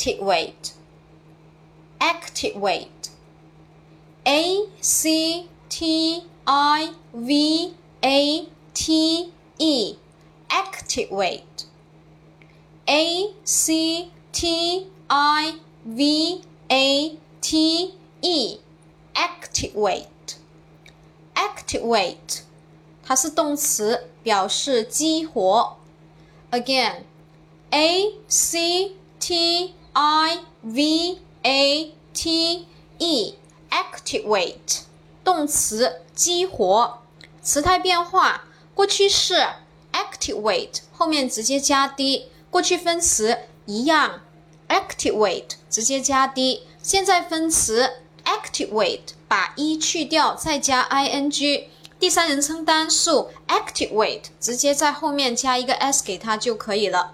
activate activate a c t i v a t e activate a c t i v a t e activate activate 它是动词，表示激活。Again, a c t i v a t e activate 动词，激活。时态变化，过去式 activate 后面直接加 d，过去分词一样 activate 直接加 d，现在分词 activate 把 e 去掉，再加 i n g。第三人称单数 activate 直接在后面加一个 s 给它就可以了。